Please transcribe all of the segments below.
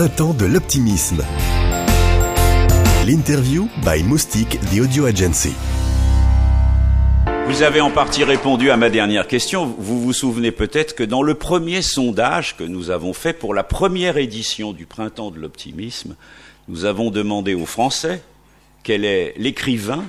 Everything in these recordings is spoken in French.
printemps de l'optimisme. L'interview by Moustique, the audio agency. Vous avez en partie répondu à ma dernière question. Vous vous souvenez peut-être que dans le premier sondage que nous avons fait pour la première édition du Printemps de l'optimisme, nous avons demandé aux Français quel est l'écrivain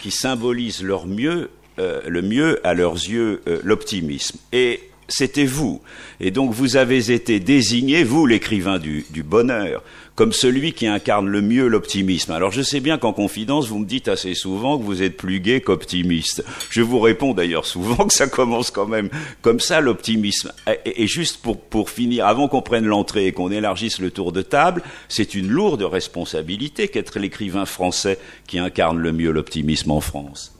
qui symbolise leur mieux, euh, le mieux à leurs yeux euh, l'optimisme. Et c'était vous. Et donc vous avez été désigné, vous l'écrivain du, bonheur, comme celui qui incarne le mieux l'optimisme. Alors je sais bien qu'en confidence, vous me dites assez souvent que vous êtes plus gai qu'optimiste. Je vous réponds d'ailleurs souvent que ça commence quand même comme ça l'optimisme. Et, juste pour, pour finir, avant qu'on prenne l'entrée et qu'on élargisse le tour de table, c'est une lourde responsabilité qu'être l'écrivain français qui incarne le mieux l'optimisme en France.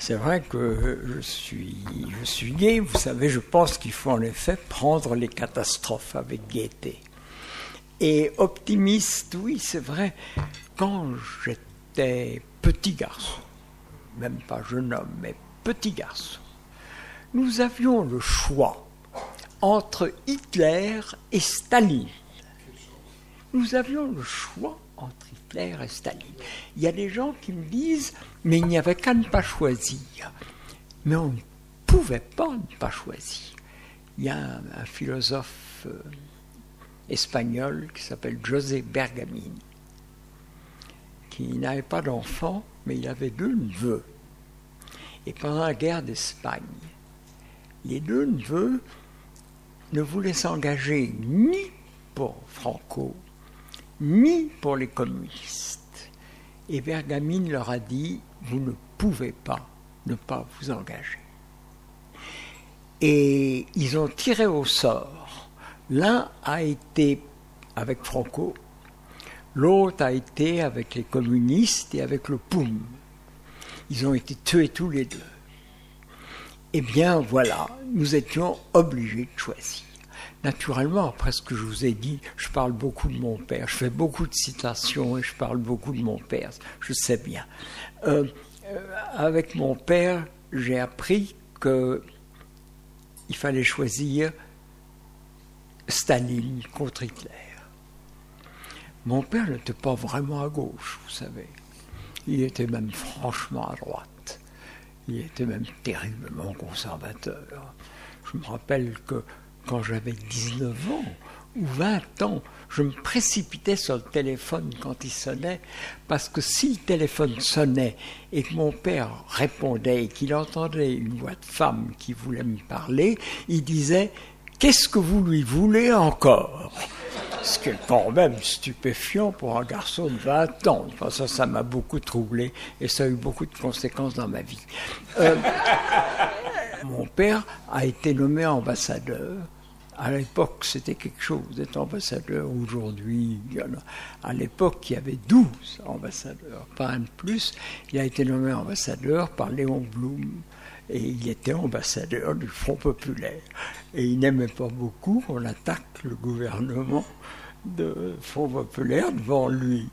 C'est vrai que je suis, je suis gay. Vous savez, je pense qu'il faut en effet prendre les catastrophes avec gaieté. Et optimiste, oui, c'est vrai. Quand j'étais petit garçon, même pas jeune homme, mais petit garçon, nous avions le choix entre Hitler et Staline. Nous avions le choix entre Hitler et Staline. Il y a des gens qui me disent, mais il n'y avait qu'à ne pas choisir. Mais on ne pouvait pas ne pas choisir. Il y a un, philosophe euh, espagnol qui s'appelle José Bergamin, qui n'avait pas d'enfant, mais il avait deux neveux. Et pendant la guerre d'Espagne, les deux neveux ne voulaient s'engager ni pour Franco, ni pour les communistes. Et Bergamine leur a dit, vous ne pouvez pas ne pas vous engager. Et ils ont tiré au sort. L'un a été avec Franco, l'autre a été avec les communistes et avec le POUM. Ils ont été tués tous les deux. Eh bien voilà, nous étions obligés de choisir. Naturellement, après ce que je vous ai dit, je parle beaucoup de mon père, je fais beaucoup de citations et je parle beaucoup de mon père, je sais bien. Euh, euh, avec mon père, j'ai appris que il fallait choisir Staline contre Hitler. Mon père n'était pas vraiment à gauche, vous savez. Il était même franchement à droite. Il était même terriblement conservateur. Je me rappelle que quand j'avais 19 ans ou 20 ans, je me précipitais sur le téléphone quand il sonnait, parce que si le téléphone sonnait et que mon père répondait et qu'il entendait une voix de femme qui voulait me parler, il disait Qu'est-ce que vous lui voulez encore? Ce qui est quand même stupéfiant pour un garçon de 20 ans. Enfin, ça, ça m'a beaucoup troublé et ça a eu beaucoup de conséquences dans ma vie. Euh, mon père a été nommé ambassadeur à l'époque, c'était quelque chose d'être ambassadeur. Aujourd'hui, à l'époque, il y avait 12 ambassadeurs, pas un de plus. Il a été nommé ambassadeur par Léon Blum et il était ambassadeur du Front populaire. Et il n'aimait pas beaucoup qu'on attaque le gouvernement de Front populaire devant lui.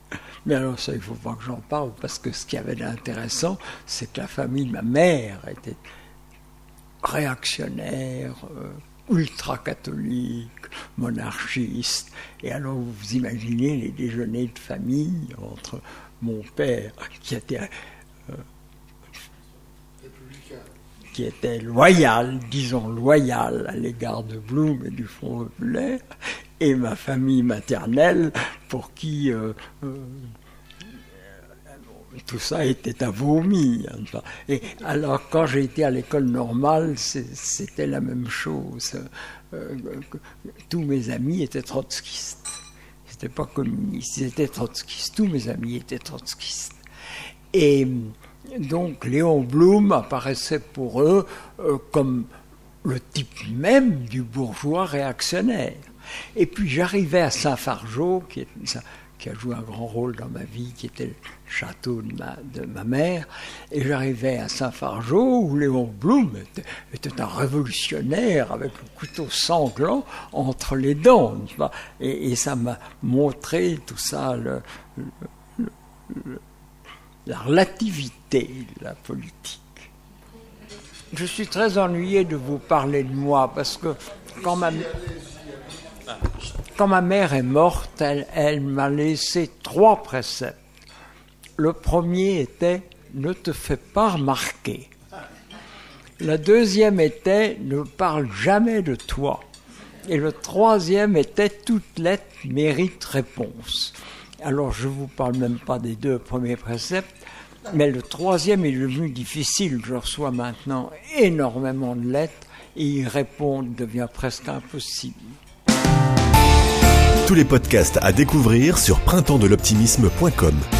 Mais alors ça, il ne faut pas que j'en parle, parce que ce qui avait d'intéressant, c'est que la famille de ma mère était réactionnaire, euh, ultra-catholique, monarchiste. Et alors vous imaginez les déjeuners de famille entre mon père, qui était, euh, qui était loyal, disons loyal à l'égard de Blum et du Front populaire, et ma famille maternelle, pour qui euh, tout ça était à vomi. Et alors, quand été à l'école normale, c'était la même chose. Euh, tous mes amis étaient trotskistes. N'étaient pas communistes, ils étaient trotskistes. Tous mes amis étaient trotskistes. Et donc, Léon Blum apparaissait pour eux euh, comme le type même du bourgeois réactionnaire. Et puis j'arrivais à Saint-Fargeau, qui est qui a joué un grand rôle dans ma vie, qui était le château de ma, de ma mère. Et j'arrivais à Saint-Fargeau, où Léon Blum était, un révolutionnaire avec le couteau sanglant entre les dents. Et, et, ça m'a montré tout ça, la relativité de la politique. Je suis très ennuyé de vous parler de moi, parce que quand même Quand ma mère est morte, elle, m'a laissé trois préceptes. Le premier était ne te fais pas remarquer. La deuxième était ne parle jamais de toi. Et le troisième était toute lettre mérite réponse. Alors je ne vous parle même pas des deux premiers préceptes, mais le troisième est devenu difficile. Je reçois maintenant énormément de lettres et y répondre devient presque impossible. Tous les podcasts à découvrir sur printempsdeloptimisme.com.